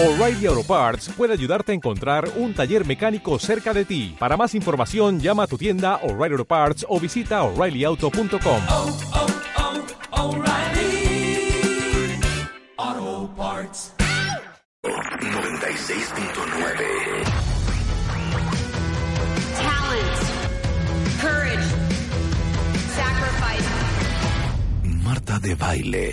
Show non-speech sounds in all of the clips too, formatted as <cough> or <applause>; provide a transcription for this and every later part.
O'Reilly Auto Parts puede ayudarte a encontrar un taller mecánico cerca de ti. Para más información, llama a tu tienda O'Reilly Auto Parts o visita oreillyauto.com. oh, oh, O'Reilly Auto Parts. 96.9 talent, courage, sacrifice. Marta de baile.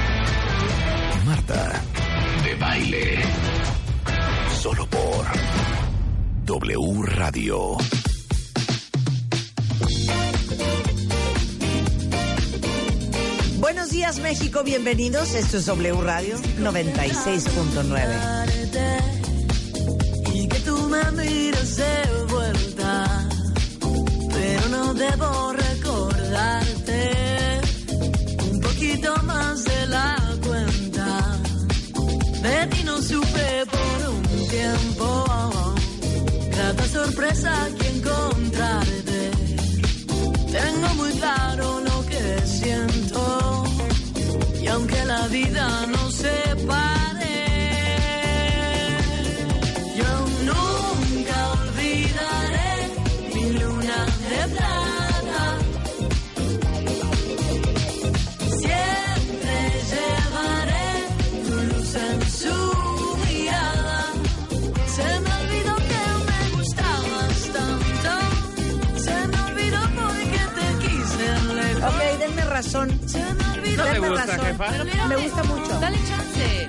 Marta de baile. Solo por W Radio. Buenos días, México. Bienvenidos. Esto es W Radio 96.9. y que tú me mires de vuelta, pero no debo grata razón. Me olvidó. Denme razón. Me gusta mucho. Dale chance.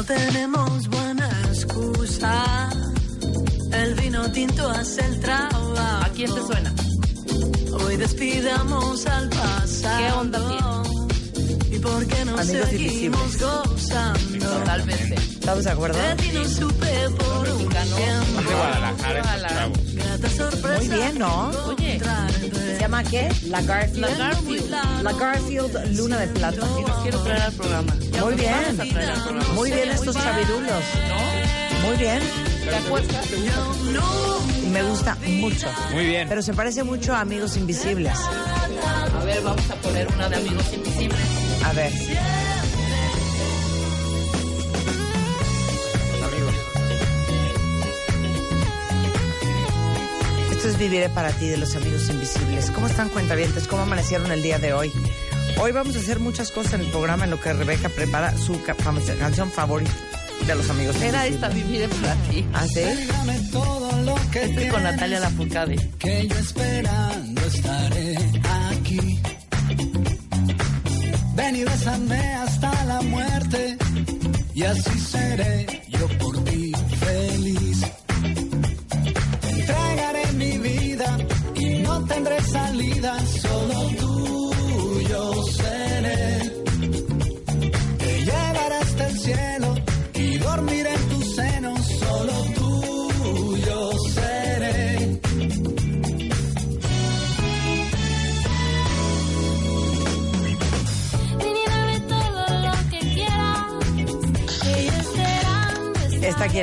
No tenemos buena excusa, el vino tinto hace el trabajo. ¿A quién te suena? Hoy despidamos al pasado. ¿Qué onda ¿Y por qué no Amigos seguimos invisibles. gozando? Totalmente. ¿Estamos de acuerdo? De ti no supe por un Mexicano. tiempo. Guadalajara. Grata sorpresa Muy bien, ¿no? Oye. Encontrarte. ¿Se llama qué? La Garfield. La Garfield. La Garfield Luna de Plata. Sí, los quiero traer al programa. Muy bien. vamos a traer al programa. Muy bien estos chavirulos. Muy bien. ¿Te? Me gusta mucho. Muy bien. Pero se parece mucho a Amigos Invisibles. A ver, vamos a poner una de Amigos Invisibles. A ver. Esto es Viviré para ti de los Amigos Invisibles. ¿Cómo están cuentavientes? ¿Cómo amanecieron el día de hoy? Hoy vamos a hacer muchas cosas en el programa en lo que Rebeca prepara su ca- canción favorita de los Amigos Era Invisibles. esta Vivir para ti. ¿Ah, sí? todo lo que Estoy con Natalia Lafourcade. que yo esperando estaré aquí. Ven y bésame hasta la muerte y así seré yo por ti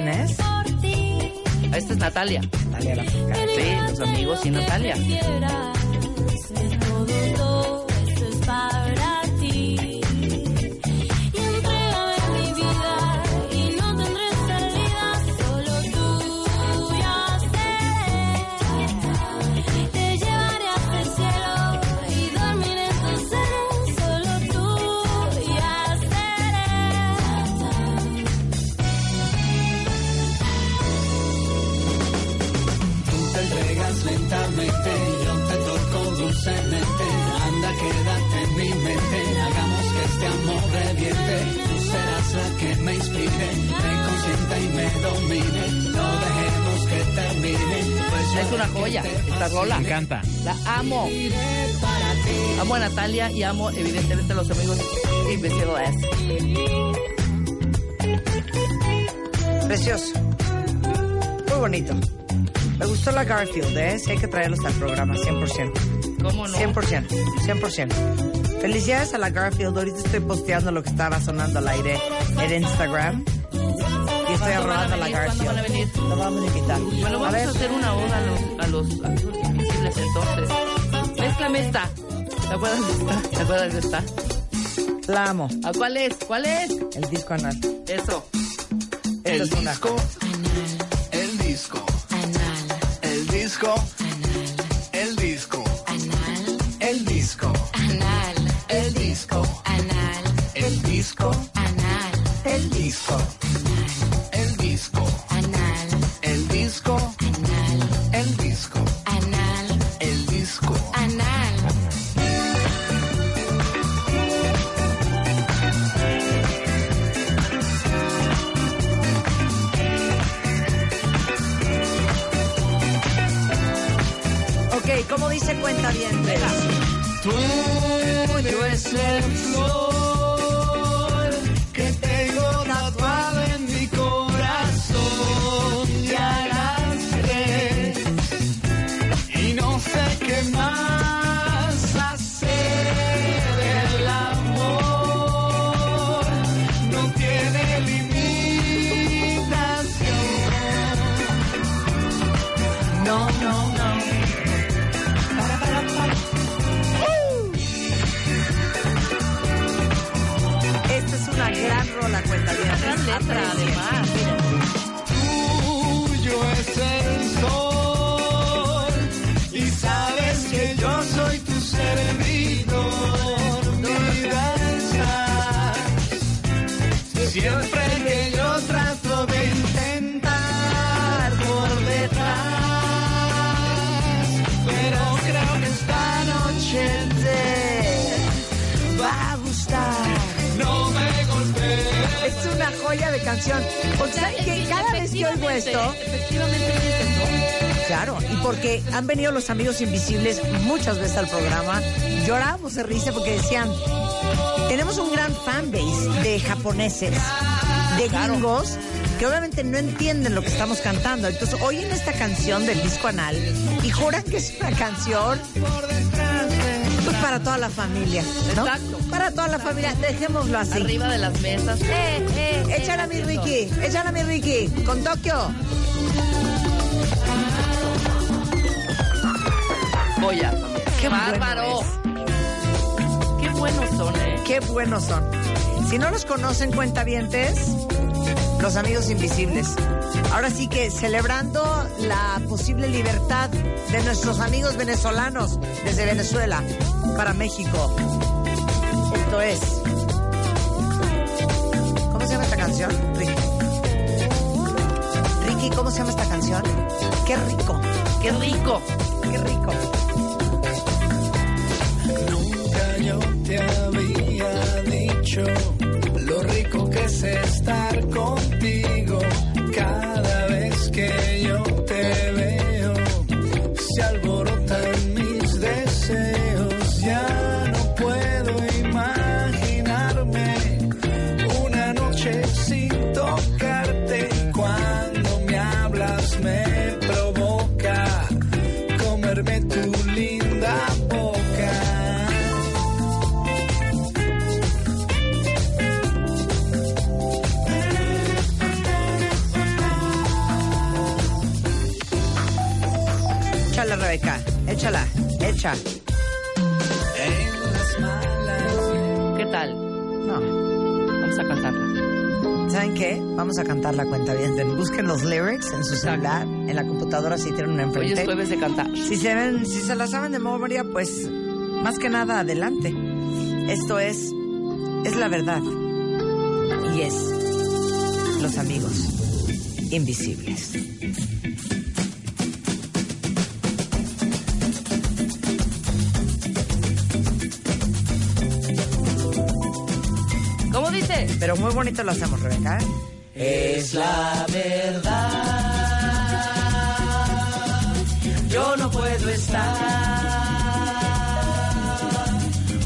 quién es? Esta es Natalia. Natalia Lafourcade. Sí, los amigos y Natalia. Me domine. No dejemos que termine. Pues yo Es una joya esta rola. Me encanta. La amo. Amo a Natalia y amo evidentemente a los amigos Invisibles. Precioso. Muy bonito. Me gustó la Garfield, ¿eh? Sí hay que traerlos al programa, 100%. ¿Cómo no? 100%, 100%. Felicidades a la Garfield. Ahorita estoy posteando lo que estaba sonando al aire en Instagram. Estoy ¿Cuándo van a arrobando a la venir? ¿Cuándo van a venir? Lo vamos a invitar. Bueno, a vamos a, ver, hacer una oda a los, a los invisibles entonces. Mézclame esta. ¿Te acuerdas de esta? ¿Te acuerdas de esta? la amo. ¿A cuál es? ¿Cuál es? El disco anal. Eso. El es una disco, el disco, el disco, Ok, ¿cómo dice cuenta bien? Tú eres el flor gran rola, cuenta bien. Gran letra, además. Tuyo es el sol y sabes que yo soy tu servidor. No danzas siempre joya de canción. Porque ¿saben que cada vez que oigo esto, Efectivamente, claro, y porque han venido los amigos invisibles muchas veces al programa, llorábamos de risa porque decían, tenemos un gran fanbase de japoneses, de gringos, que obviamente no entienden lo que estamos cantando. Entonces oyen esta canción del disco anal y juran que es una canción para toda la familia. ¿no? Exacto. Para toda la familia, dejémoslo así. Arriba de las mesas. Eh, eh, Échala a mi. Ricky, échala a mi Ricky, con Tokio. También. Qué bárbaro. bueno Qué buenos son, ¿eh? Qué buenos son. Si no los conocen, cuentavientes, los amigos invisibles. Ahora sí que celebrando la posible libertad de nuestros amigos venezolanos desde Venezuela para México. Esto es. ¿Cómo se llama esta canción? Ricky. Ricky, ¿cómo se llama esta canción? Qué rico, Qué rico. qué rico. Nunca yo te había dicho lo rico que es estar contigo. Que yo te veo, se alborotan mis deseos. Ya no puedo imaginarme una noche sin malas. ¿Qué tal? No. Vamos a cantarla. ¿Saben qué? Vamos a cantar la cuenta bien. Busquen los lyrics en su celular, en la computadora si tienen una Hoy enfrente. es jueves de cantar. Si se ven, si se la saben de memoria, pues más que nada adelante. Esto es es la verdad y es los amigos invisibles. Pero muy bonito lo hacemos, Rebeca. ¿eh? Es la verdad. Yo no puedo estar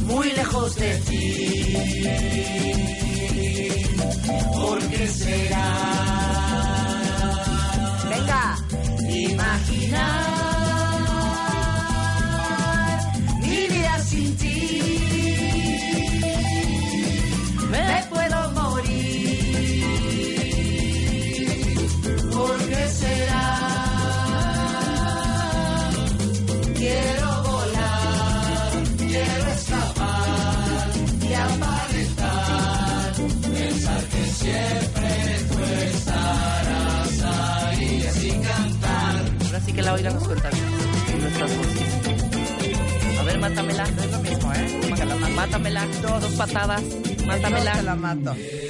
muy lejos de ti. ¿Por qué será? Venga.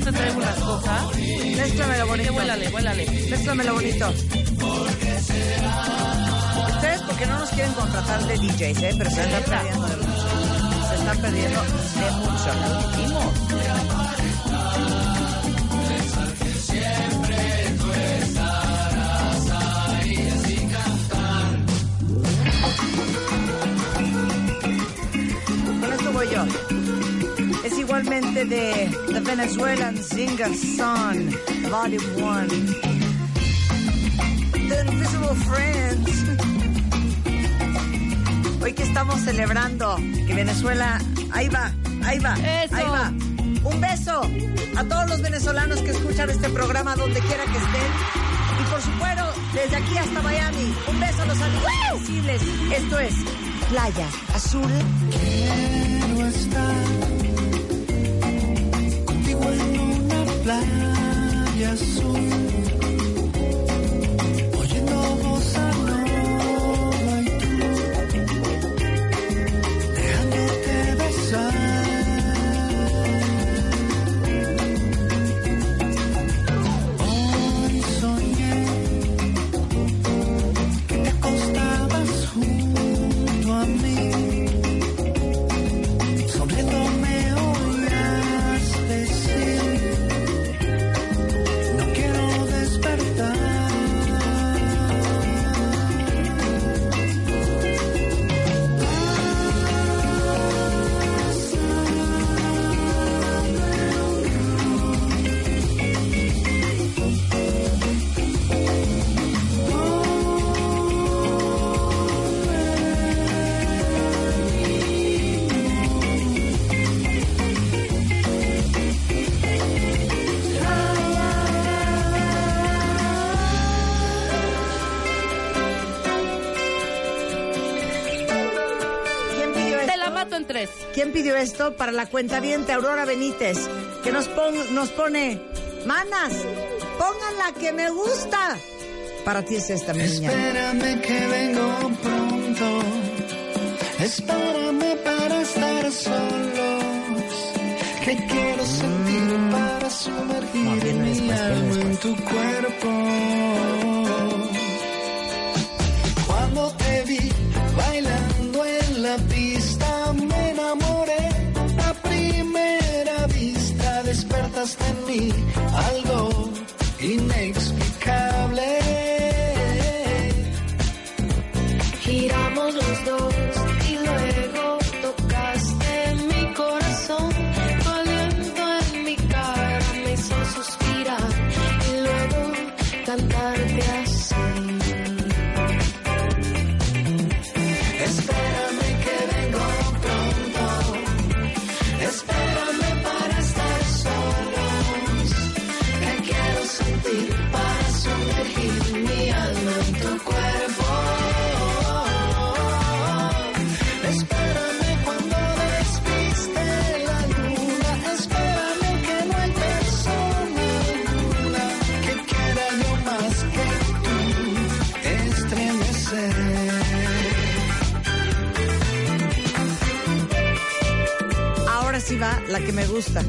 Yo te traigo unas cosas. Mézclamelo bonito. vuélale, vuélale. Mézclamelo bonito. Ustedes porque no nos quieren contratar de DJs, ¿eh? Pero se están perdiendo de mucho. Se están perdiendo de mucho. Dijimos. De The Venezuelan Singer Son, Volume 1. The Invisible Friends. Hoy que estamos celebrando que Venezuela, ahí va, ahí va, Eso. ahí va. Un beso a todos los venezolanos que escuchan este programa donde quiera que estén. Y por supuesto, desde aquí hasta Miami, un beso a los amigos invisibles. Esto es Playa Azul. Quiero estar playa azul, ¿Quién pidió esto? Para la cuenta Aurora Benítez, que nos, pon- nos pone, manas, pongan la que me gusta. Para ti es esta, mi niña. Espérame que vengo pronto Espérame para estar solos Que quiero sentir para No, sumergir mi después, viene alma en tu cuerpo Cuando te vi bailando vista despertaste en mí algo inexplicable. Giramos los dos la que me gusta,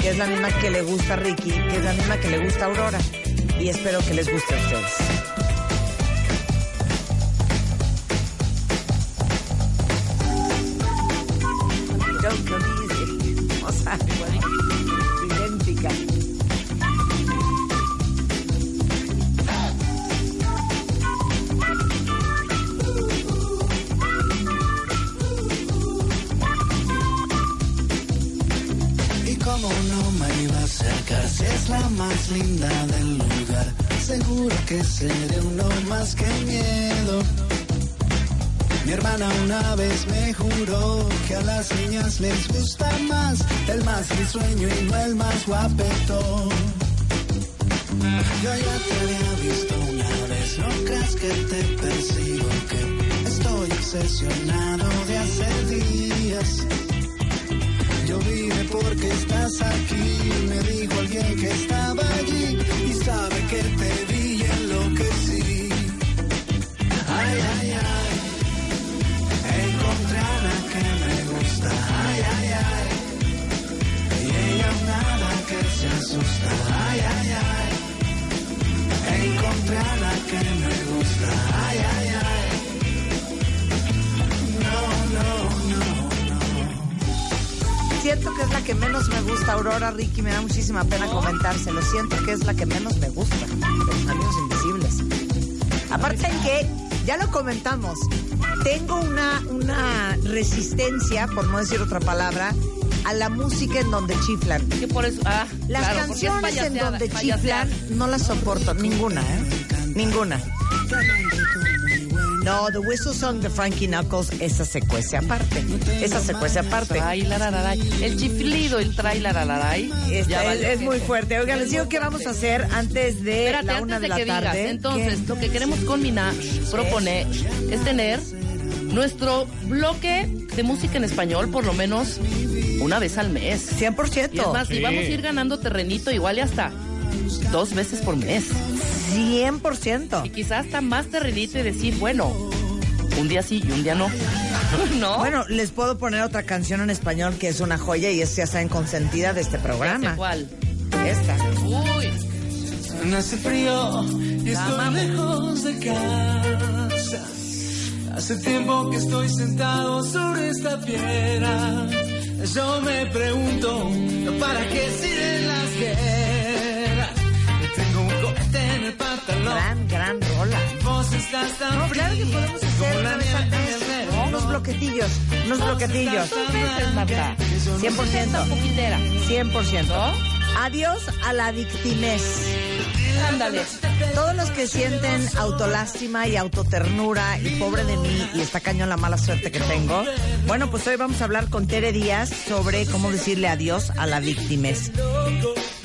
que es la misma que le gusta a Ricky, que es la misma que le gusta a Aurora. Y espero que les guste a ustedes. Iba a acercar, si es la más linda del lugar, seguro que seré uno más que miedo. Mi hermana una vez me juró que a las niñas les gusta más el más risueño y no el más guapetón. Yo ya te había visto una vez, no creas que te persigo, que estoy obsesionado de hace días. Yo vine porque estás aquí, me dijo alguien que estaba allí y sabe que te vi enloquecí. Ricky, me da muchísima pena comentárselo. Siento que es la que menos me gusta, de los amigos invisibles. Aparte que, ya lo comentamos, tengo una, una resistencia, por no decir otra palabra, a la música en donde chiflan. Que por eso, ah, Las claro, canciones en donde chiflan no las soporto, ninguna, ¿eh? Ninguna. No, The Whistle Song de Frankie Knuckles, esa secuencia aparte. Esa secuencia aparte. Trai, larararay. El chiflido, el trai, larararay. Este, Ya es, valió es muy fuerte. Oigan, les digo qué vamos a hacer antes de Espérate, la antes una de, de la que tarde. digas. Entonces, ¿Qué? lo que queremos con Mina proponer es tener nuestro bloque de música en español por lo menos una vez al mes. 100%. Y es más, si vamos a ir ganando terrenito igual y hasta dos veces por mes. 100%. Y quizás hasta más terrenito y decir, bueno, un día sí y un día no. <laughs> ¿No? Bueno, les puedo poner otra canción en español que es una joya y es ya saben consentida de este programa. cuál. Esta. Uy, Hace frío y estoy lejos de casa. Hace tiempo que estoy sentado sobre esta piedra. Yo me pregunto, ¿para qué sirven las guerras? Gran, gran rola. No, claro que podemos hacer una vez al unos bloquetillos, unos bloquetillos. dos veces, Marta. 100%. Un poquitera. 100%. ¿No? Adiós a la victimez. Ándale. Todos los que sienten autolástima y autoternura y pobre de mí y está cañón la mala suerte que tengo. Bueno, pues hoy vamos a hablar con Tere Díaz sobre cómo decirle adiós a la victimez.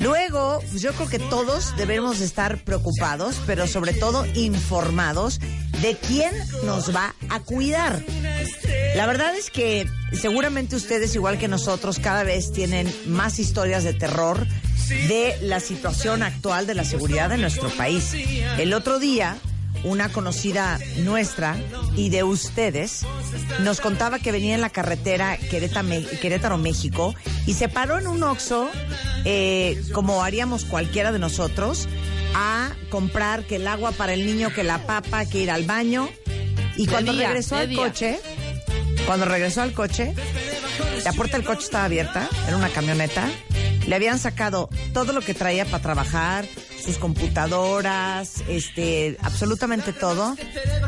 Luego, pues yo creo que todos debemos de estar preocupados, pero sobre todo informados de quién nos va a cuidar. La verdad es que seguramente ustedes, igual que nosotros, cada vez tienen más historias de terror de la situación actual de la seguridad de nuestro país. El otro día, una conocida nuestra y de ustedes nos contaba que venía en la carretera Querétaro- Querétaro-México y se paró en un Oxxo, eh, como haríamos cualquiera de nosotros, a comprar que el agua para el niño, que la papa, que ir al baño. Y cuando día, regresó al día. coche, cuando regresó al coche, la puerta del coche estaba abierta, era una camioneta. Le habían sacado todo lo que traía para trabajar, sus computadoras, este, absolutamente todo,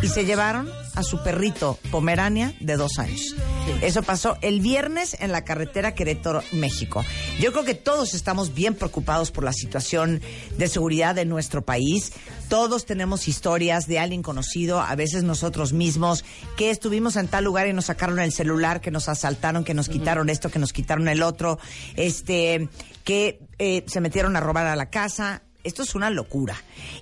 y se llevaron a su perrito Pomerania de dos años. Eso pasó el viernes en la carretera Querétaro, México. Yo creo que todos estamos bien preocupados por la situación de seguridad de nuestro país. Todos tenemos historias de alguien conocido, a veces nosotros mismos, que estuvimos en tal lugar y nos sacaron el celular, que nos asaltaron, que nos quitaron esto, que nos quitaron el otro, este, que eh, se metieron a robar a la casa. Esto es una locura.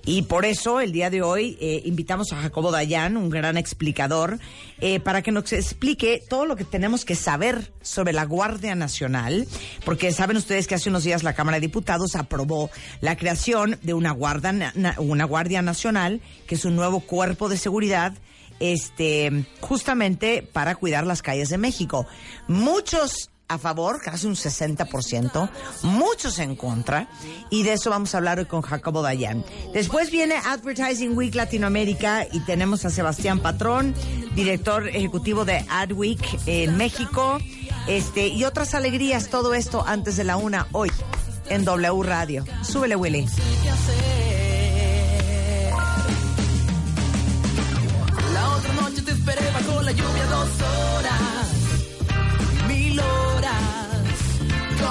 Y por eso el día de hoy eh, invitamos a Jacobo Dayan, un gran explicador, eh, para que nos explique todo lo que tenemos que saber sobre la Guardia Nacional, porque saben ustedes que hace unos días la Cámara de Diputados aprobó la creación de una Guardia, na- na- una guardia Nacional, que es un nuevo cuerpo de seguridad este, justamente para cuidar las calles de México. Muchos a favor, casi un 60%, muchos en contra, y de eso vamos a hablar hoy con Jacobo Dayan. Después viene Advertising Week Latinoamérica y tenemos a Sebastián Patrón, director ejecutivo de AdWeek en México, este, y otras alegrías, todo esto antes de la una hoy en W Radio. Súbele, Willy.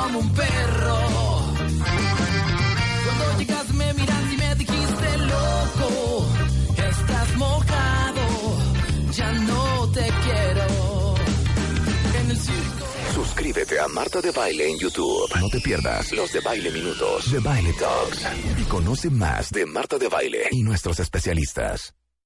Como un perro. Cuando llegaste me miraste y me dijiste loco, estás mojado, ya no te quiero. En el circo. Suscríbete a Marta de Baile en YouTube. No te pierdas los de Baile Minutos, de Baile Talks. Y conoce más de Marta de Baile y nuestros especialistas.